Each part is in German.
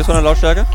ist von der Lautstärke?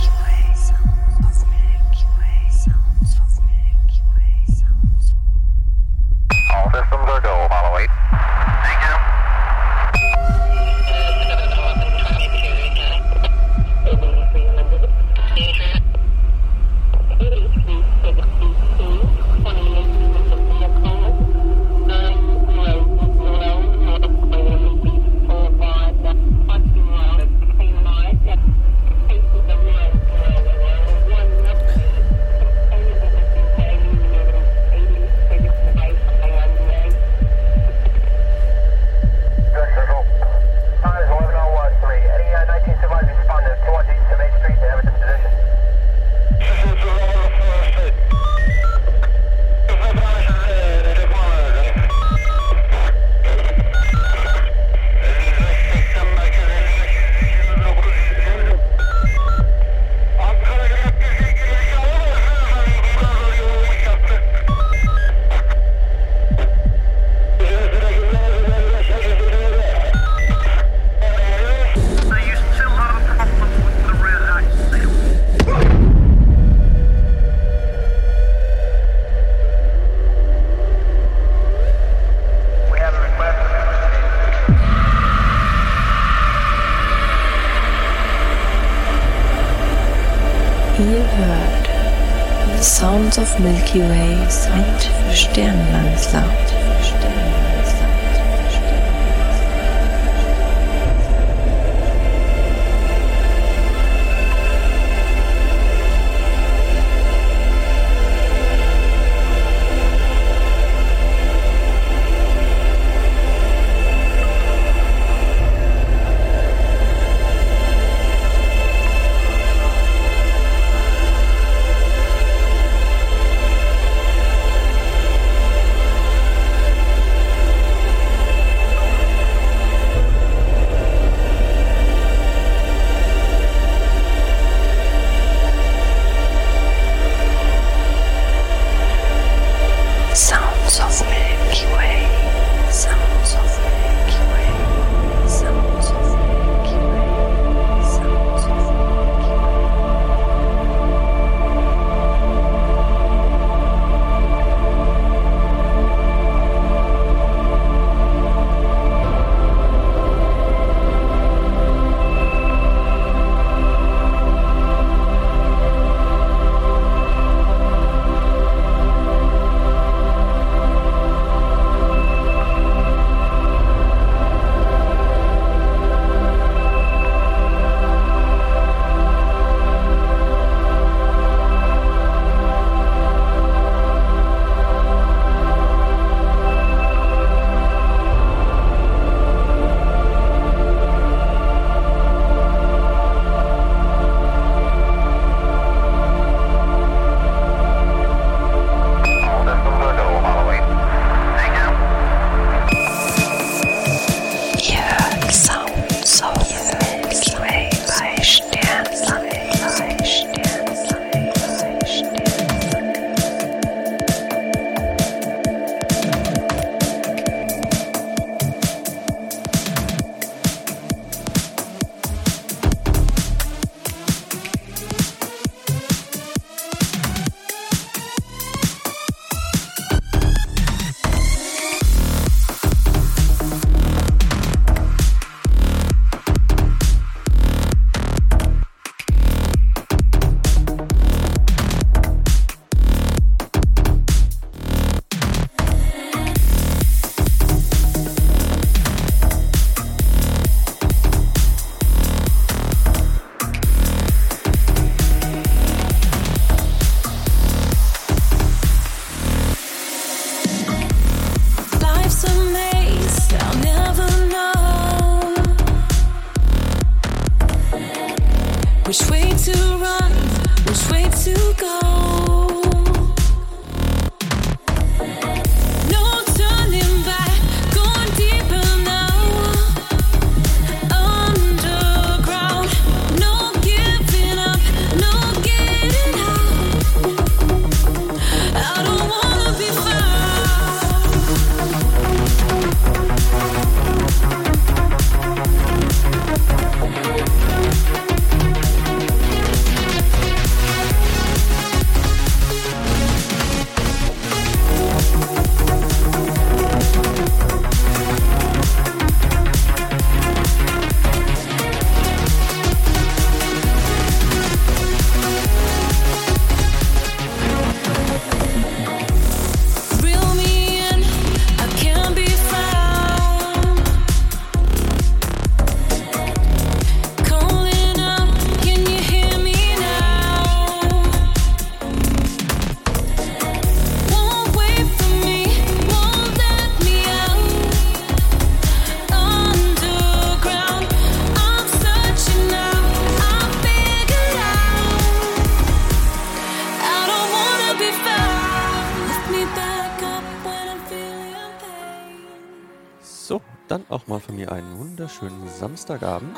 Wunderschönen Samstagabend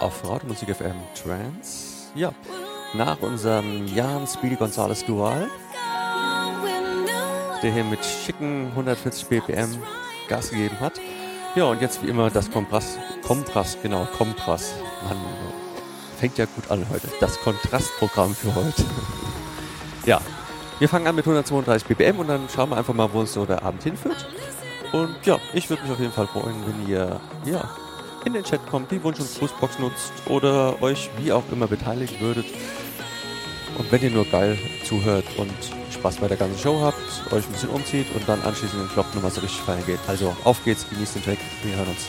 auf Radiomusik FM Trance. Ja, nach unserem Jan Speedy Gonzales Dual, der hier mit schicken 140 BPM Gas gegeben hat. Ja, und jetzt wie immer das Kompass, Kompass, genau, Kompass. Mann, fängt ja gut an heute. Das Kontrastprogramm für heute. ja, wir fangen an mit 132 BPM und dann schauen wir einfach mal, wo uns so der Abend hinführt. Und ja, ich würde mich auf jeden Fall freuen, wenn ihr ja, in den Chat kommt, die Wunsch- und Grußbox nutzt oder euch wie auch immer beteiligen würdet. Und wenn ihr nur geil zuhört und Spaß bei der ganzen Show habt, euch ein bisschen umzieht und dann anschließend den Flop nochmal so richtig feiern geht. Also auf geht's, genießt den Track, wir hören uns.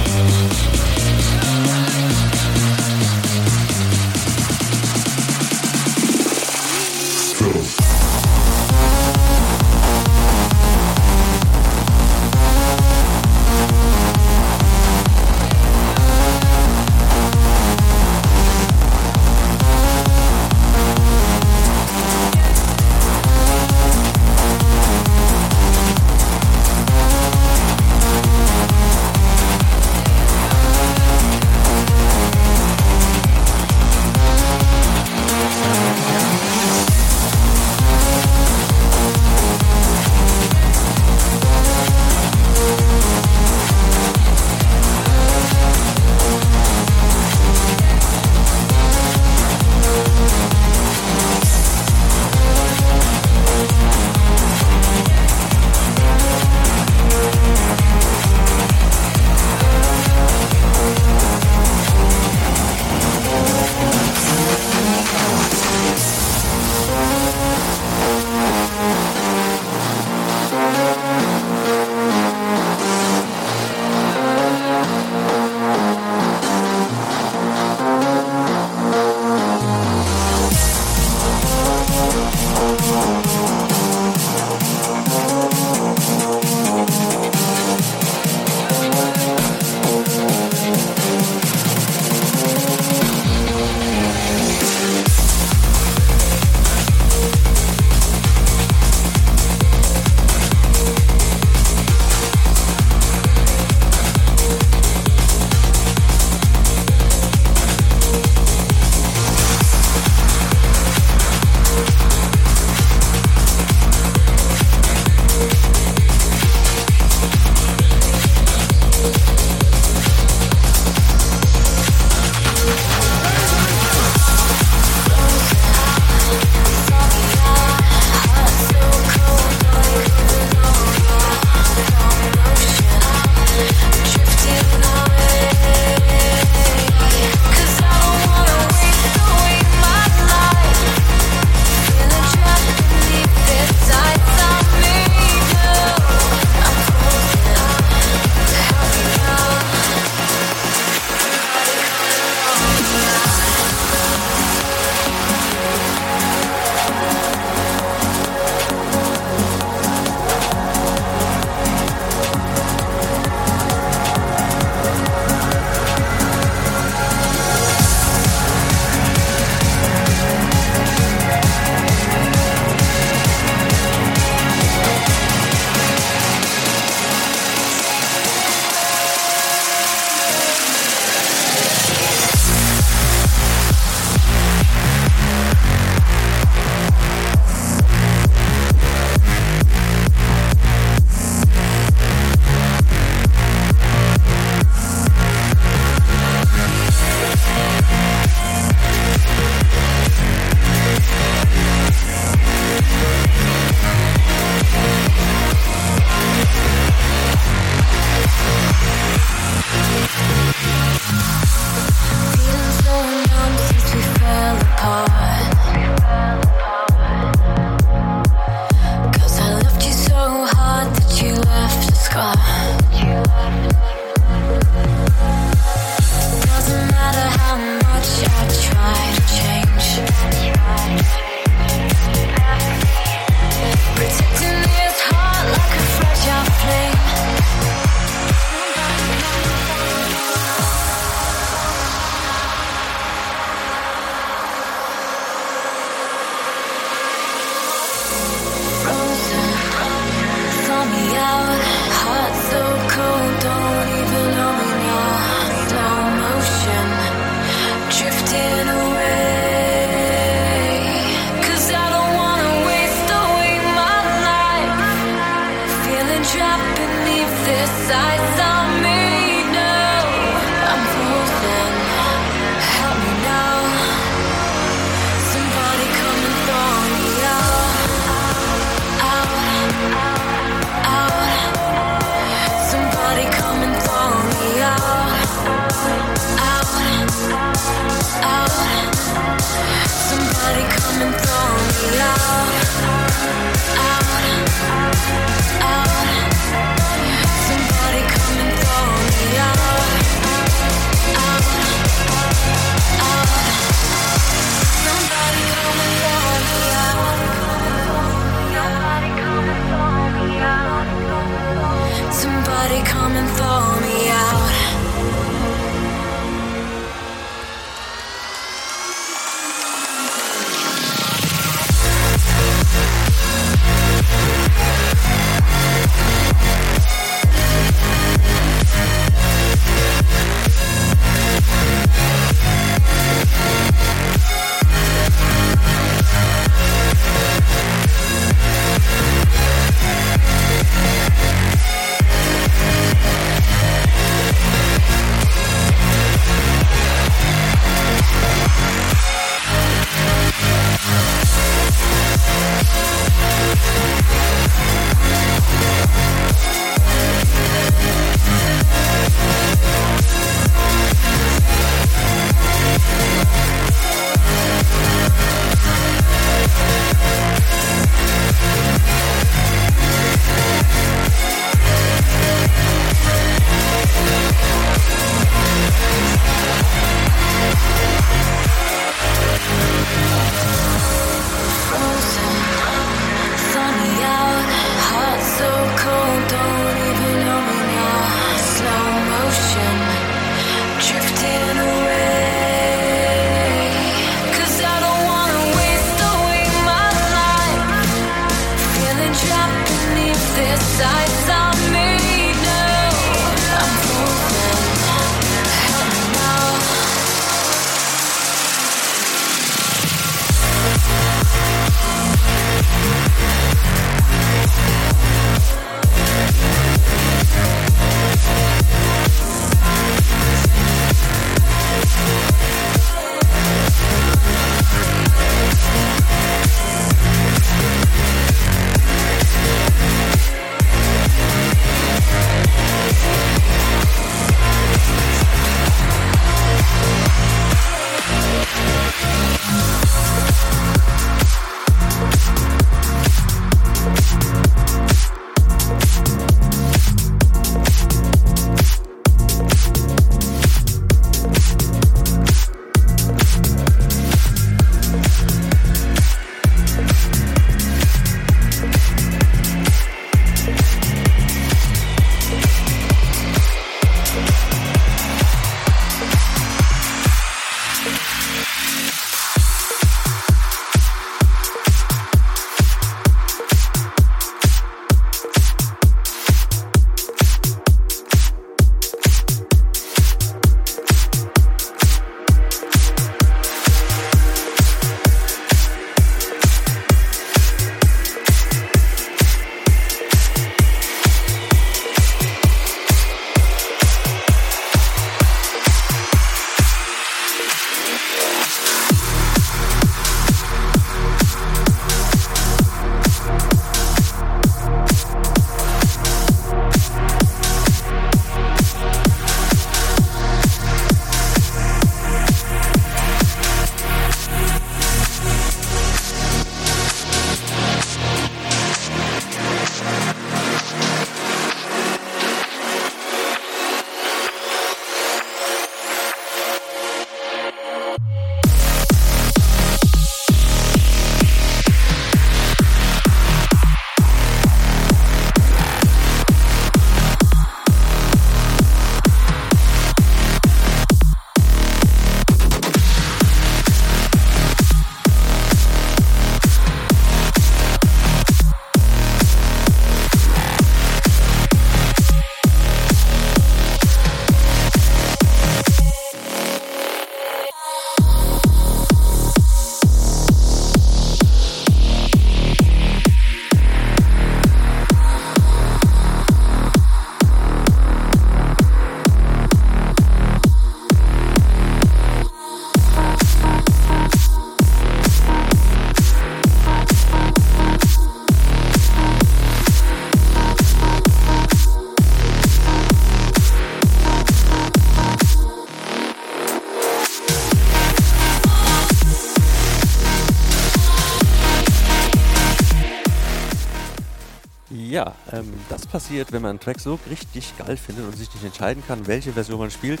Das passiert, wenn man einen Track so richtig geil findet und sich nicht entscheiden kann, welche Version man spielt.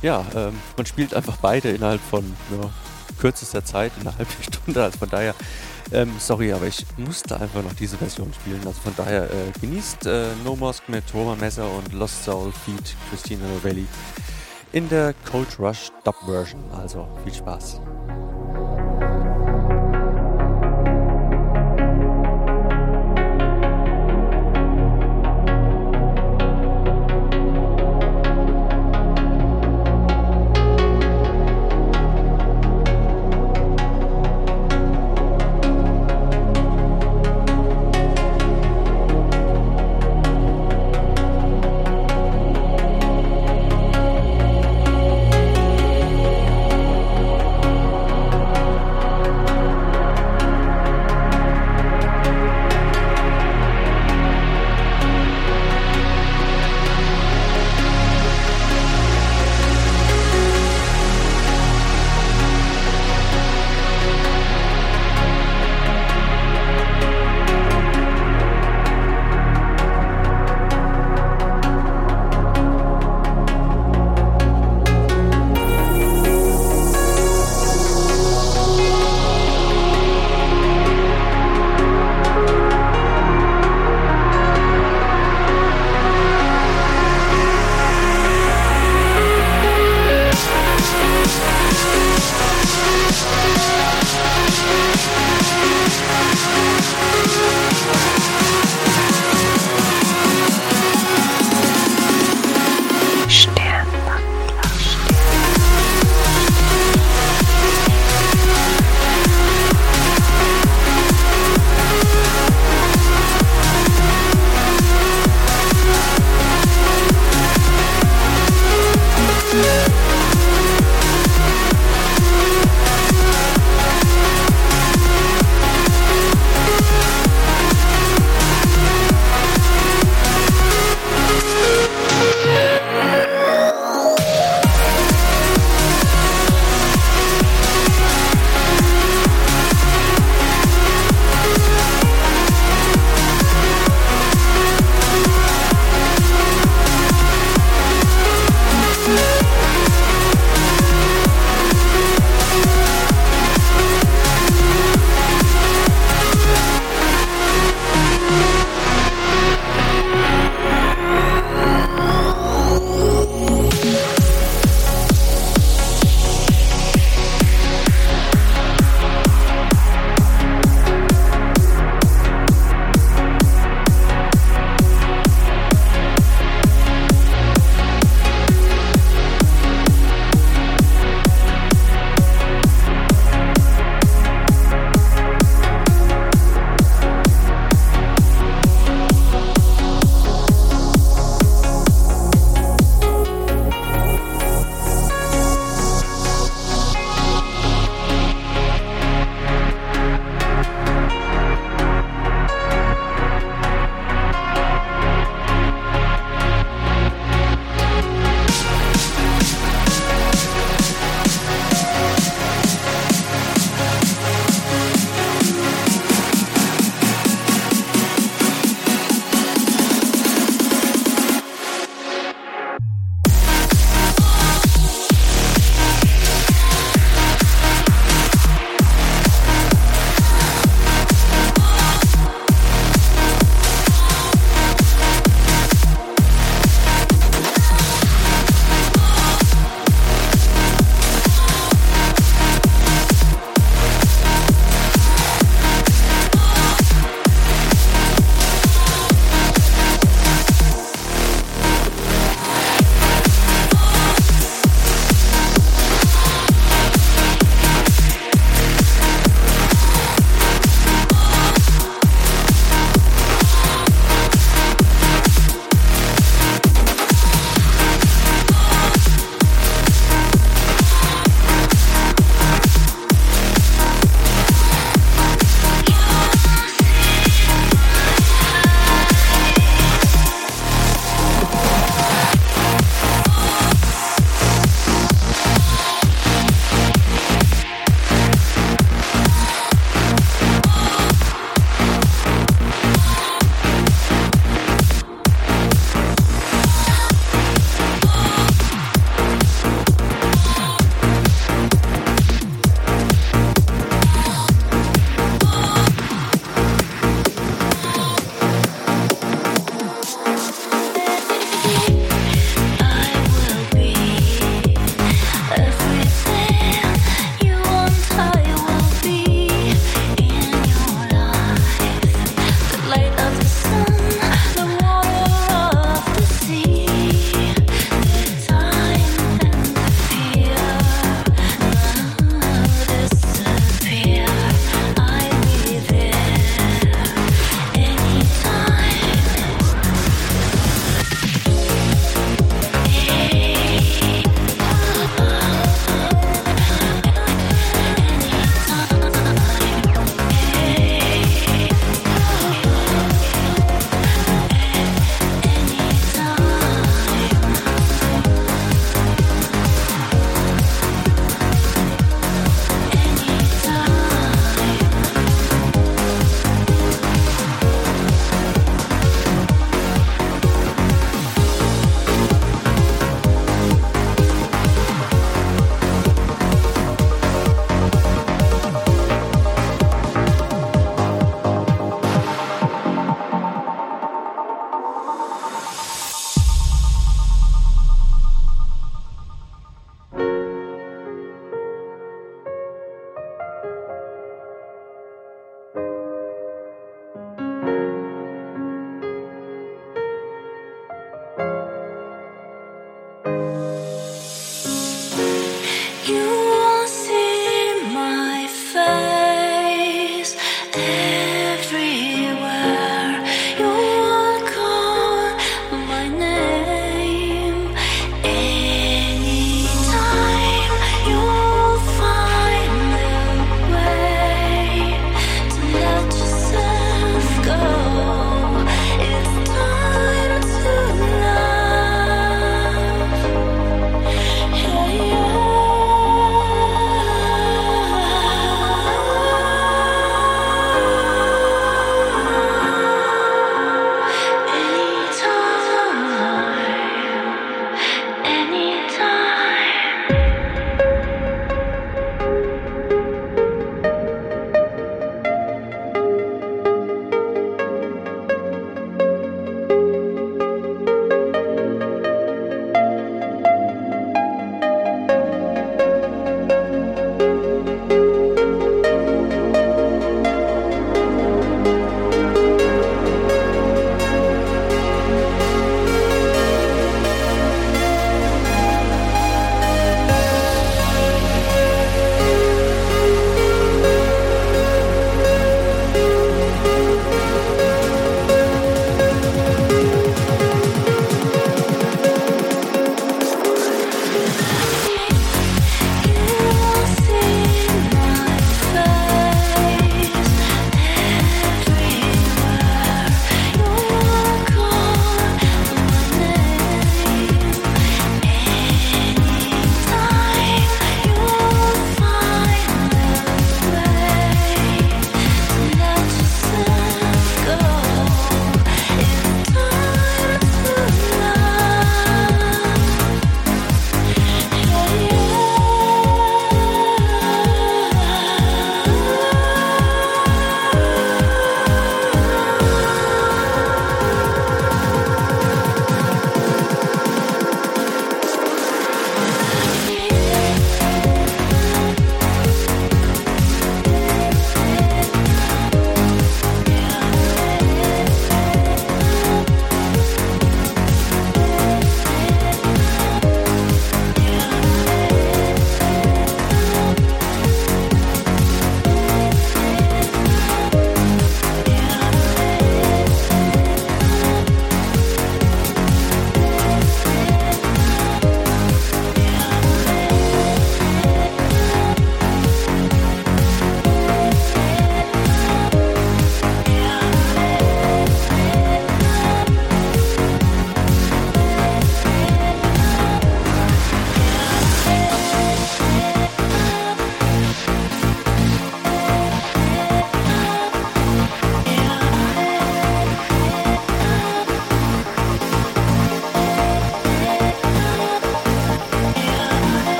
Ja, ähm, man spielt einfach beide innerhalb von ja, kürzester Zeit, in einer halben Stunde. Also von daher, ähm, sorry, aber ich musste einfach noch diese Version spielen. Also von daher äh, genießt äh, No Mosque mit Roma Messer und Lost Soul Feed Christina Novelli in der Cold Rush Dub Version. Also viel Spaß.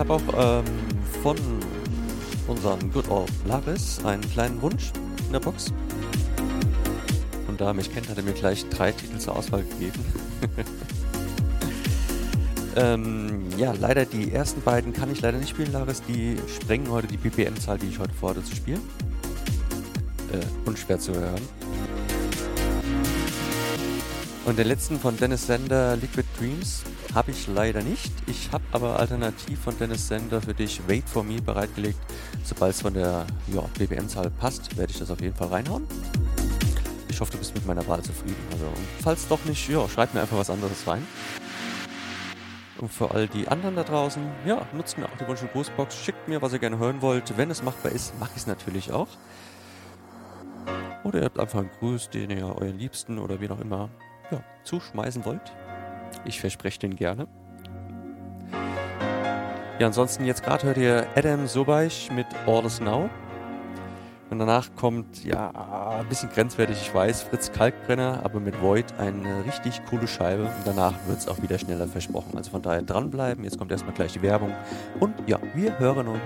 Habe auch ähm, von unserem Good Old Laris einen kleinen Wunsch in der Box. Und da er mich kennt, hat er mir gleich drei Titel zur Auswahl gegeben. ähm, ja, leider die ersten beiden kann ich leider nicht spielen, Laris. Die sprengen heute die BPM-Zahl, die ich heute vorhatte zu spielen. Äh, unschwer zu hören. Und den letzten von Dennis Sender, Liquid Dreams, habe ich leider nicht. Ich habe aber alternativ von Dennis Sender für dich Wait for Me bereitgelegt. Sobald es von der ja, BBM-Zahl passt, werde ich das auf jeden Fall reinhauen. Ich hoffe, du bist mit meiner Wahl zufrieden. Also, falls doch nicht, ja, schreib mir einfach was anderes rein. Und für all die anderen da draußen, ja, nutzt mir auch die Wunsch- und Grußbox. Schickt mir, was ihr gerne hören wollt. Wenn es machbar ist, mache ich es natürlich auch. Oder ihr habt einfach einen Gruß, den ihr euren Liebsten oder wie auch immer ja, zuschmeißen wollt. Ich verspreche den gerne. Ja, ansonsten jetzt gerade hört ihr Adam Sobaich mit All Is Now. Und danach kommt, ja, ein bisschen grenzwertig, ich weiß, Fritz Kalkbrenner, aber mit Void eine richtig coole Scheibe. Und danach wird es auch wieder schneller versprochen. Also von daher dranbleiben. Jetzt kommt erstmal gleich die Werbung. Und ja, wir hören uns.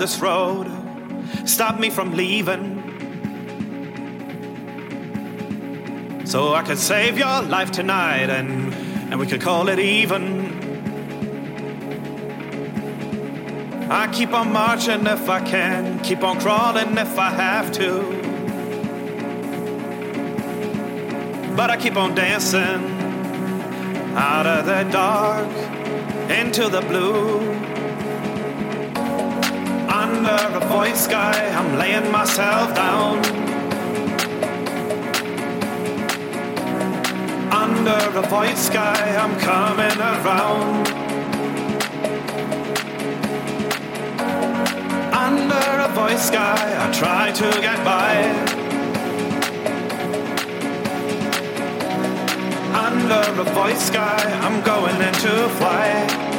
This road. Stop me from leaving. So I could save your life tonight and, and we could call it even. I keep on marching if I can, keep on crawling if I have to. But I keep on dancing out of the dark into the blue. Under a void sky, I'm laying myself down. Under a void sky, I'm coming around. Under a void sky, I try to get by. Under a void sky, I'm going into flight.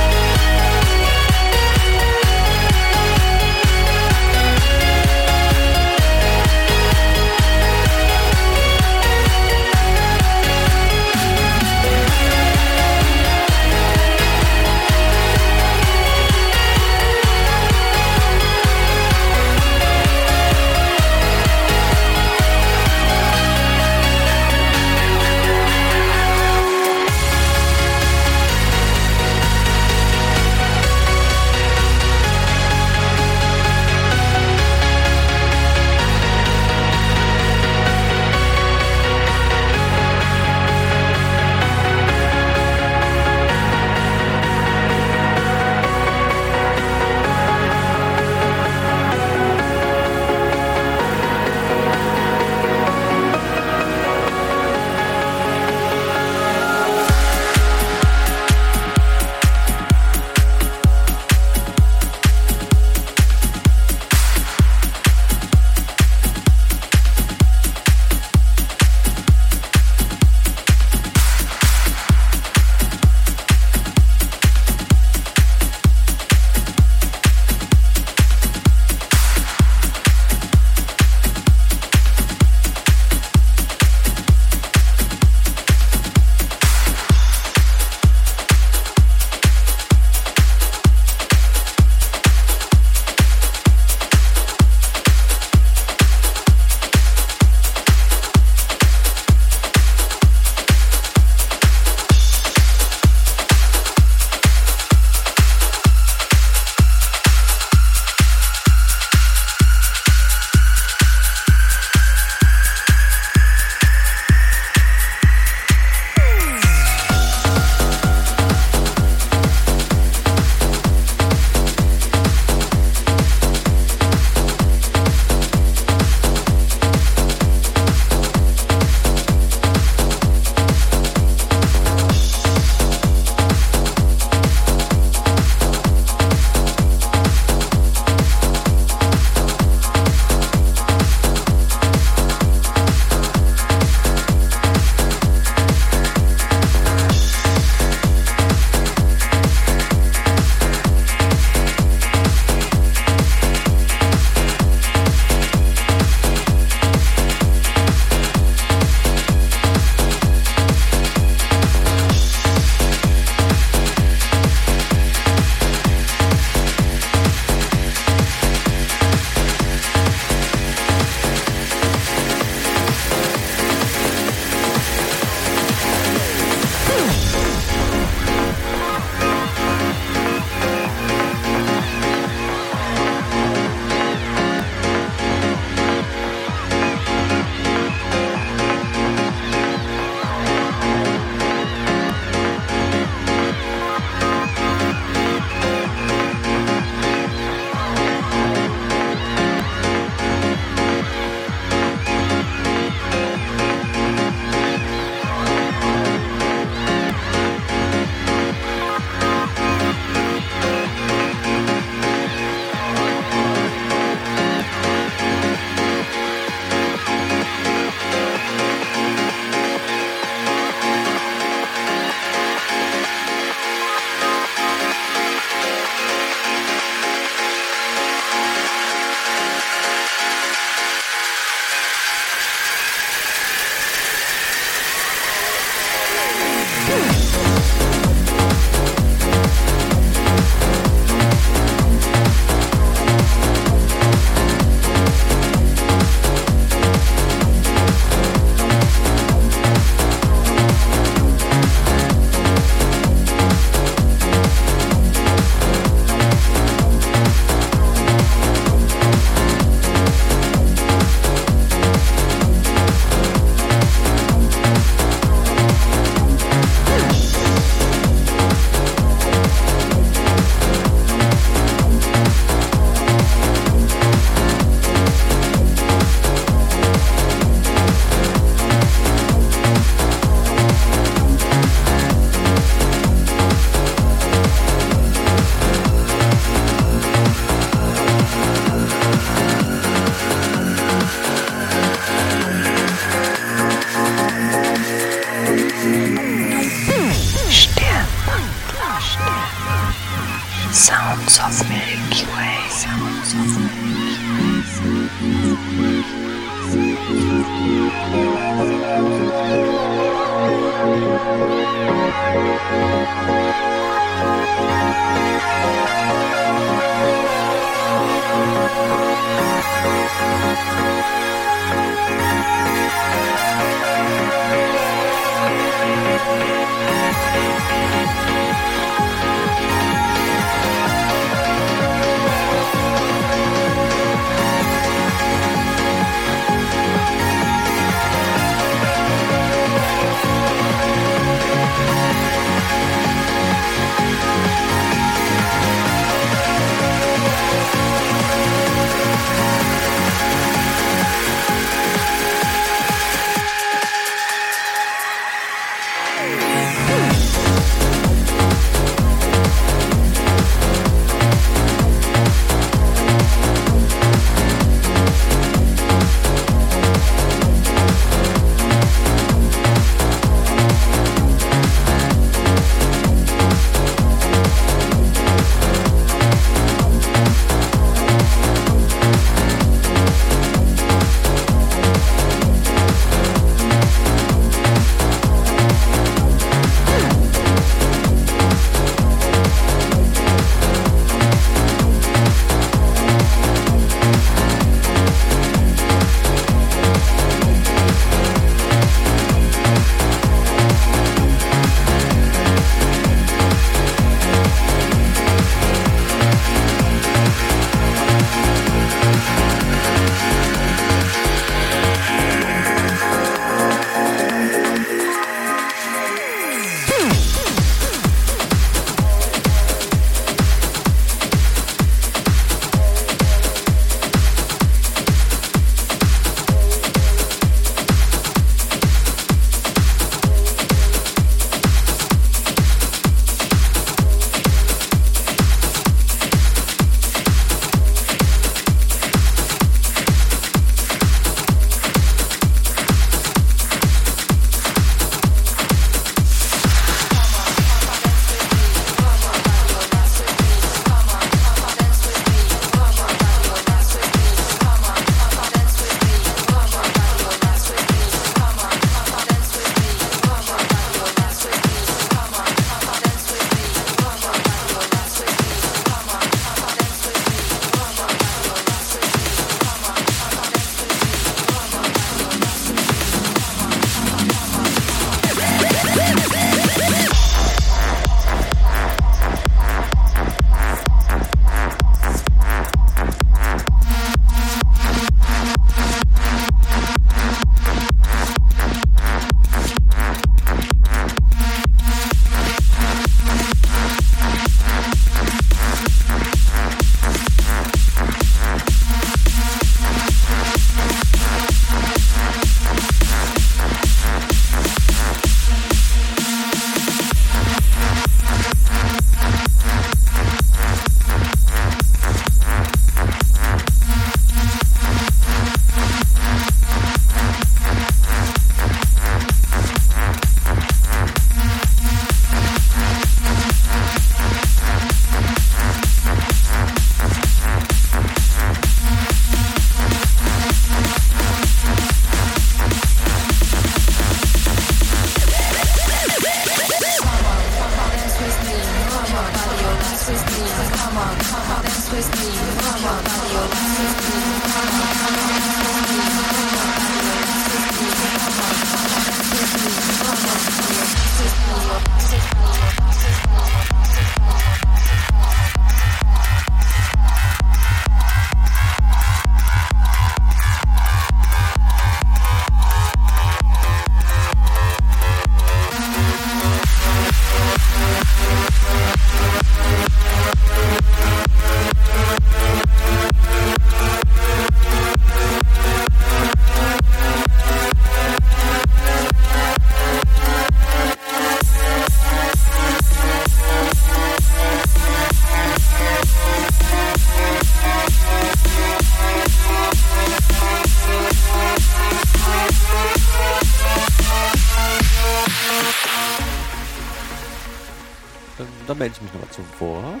Mich nochmal zu Wort.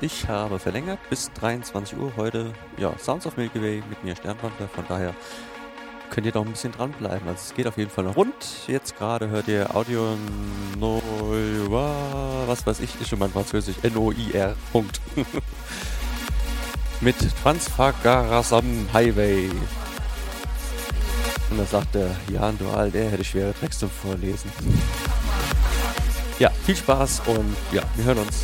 Ich habe verlängert bis 23 Uhr heute. Ja, Sounds of Milky Way mit mir Sternwandler. Von daher könnt ihr doch ein bisschen dranbleiben. Also es geht auf jeden Fall noch rund. Jetzt gerade hört ihr Audio Noir, was weiß ich, ist schon mal Französisch, N-O-I-R, Punkt. mit Transfagarasam Highway. Und da sagt der Jan Dual, der hätte schwere Tracks zum Vorlesen. Viel Spaß und ja, wir hören uns.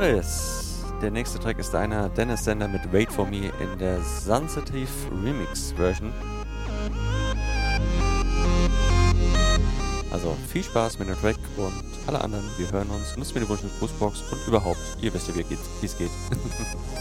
Laris. Der nächste Track ist einer Dennis Sender mit Wait For Me in der Sensitive Remix Version. Also viel Spaß mit dem Track und alle anderen, wir hören uns. Nutzt mir die Wunsch mit Grußbox und überhaupt, ihr wisst ja, wie es geht.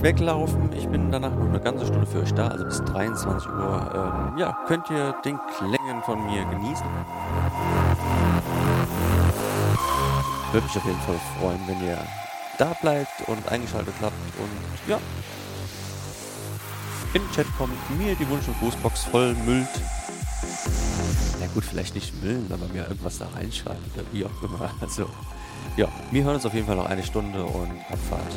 nicht weglaufen, ich bin danach noch eine ganze Stunde für euch da, also bis 23 Uhr. Ähm, ja, könnt ihr den Klängen von mir genießen. Würde mich auf jeden Fall freuen, wenn ihr da bleibt und eingeschaltet habt und ja, den Chat kommt, mir die Wunsch- und Grußbox voll müllt. Na gut, vielleicht nicht müllen, aber mir irgendwas da reinschreiben oder wie auch immer. Also, ja, wir hören uns auf jeden Fall noch eine Stunde und Abfahrt.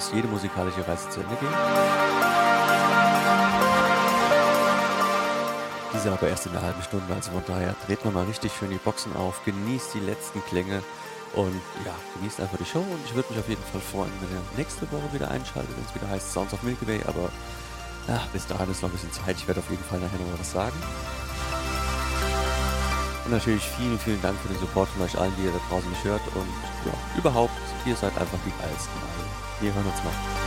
Muss jede musikalische Reise zu Ende gehen. Diese aber erst in einer halben Stunde, also von daher dreht man mal richtig schön die Boxen auf, genießt die letzten Klänge und ja, genießt einfach die Show und ich würde mich auf jeden Fall freuen, wenn ihr nächste Woche wieder einschaltet, wenn es wieder heißt Sounds of Milky Way, aber ja, bis dahin ist noch ein bisschen Zeit, ich werde auf jeden Fall nachher noch was sagen. Und natürlich vielen, vielen Dank für den Support von euch allen, die ihr da draußen mich hört und ja, überhaupt, ihr seid einfach die geilsten. Also, wir hören uns noch.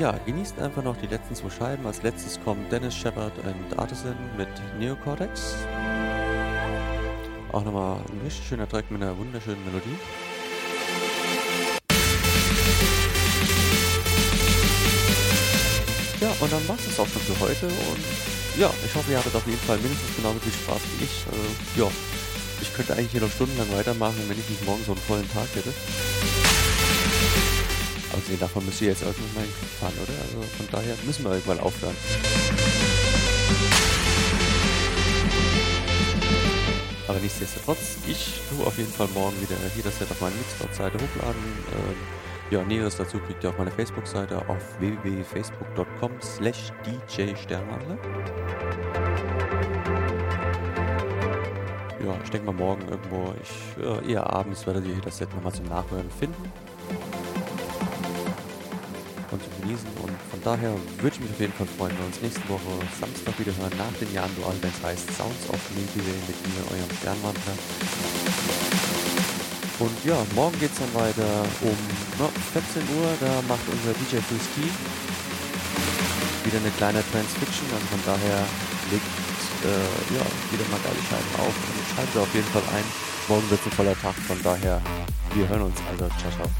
Ja, genießt einfach noch die letzten zwei Scheiben. Als letztes kommt Dennis Shepard und Artisan mit Neocortex. Auch nochmal ein richtig schöner Track mit einer wunderschönen Melodie. Ja, und dann war es das auch schon für heute. Und ja, ich hoffe, ihr hattet auf jeden Fall mindestens genauso viel Spaß wie ich. Äh, ja, ich könnte eigentlich hier noch stundenlang weitermachen, wenn ich nicht morgen so einen vollen Tag hätte. Abgesehen davon müsst ihr jetzt irgendwann mal fahren, oder? Also von daher müssen wir irgendwann aufhören. Aber nichtsdestotrotz, ich tue auf jeden Fall morgen wieder hier das Set auf meine Mixcloud-Seite hochladen. Ähm, ja, Näheres dazu kriegt ihr auf meiner Facebook-Seite auf www.facebook.com slash djsternadler. Ja, ich denke mal morgen irgendwo, ich, äh, eher abends werdet ihr hier das Set nochmal zum Nachhören finden genießen. Und von daher würde ich mich auf jeden Fall freuen, wenn wir uns nächste Woche Samstag wieder hören, nach den Jahren Dual, wenn es heißt Sounds of Milky Way mit mir, eurem Sternwandler. Und ja, morgen geht es dann weiter um na, 14 Uhr, da macht unser DJ Full Ski wieder eine kleine Transfiction und von daher legt äh, ja, wieder mal geile Scheiben auf und schaltet auf jeden Fall ein. Morgen wird es ein voller Tag, von daher, wir hören uns also. Ciao, ciao.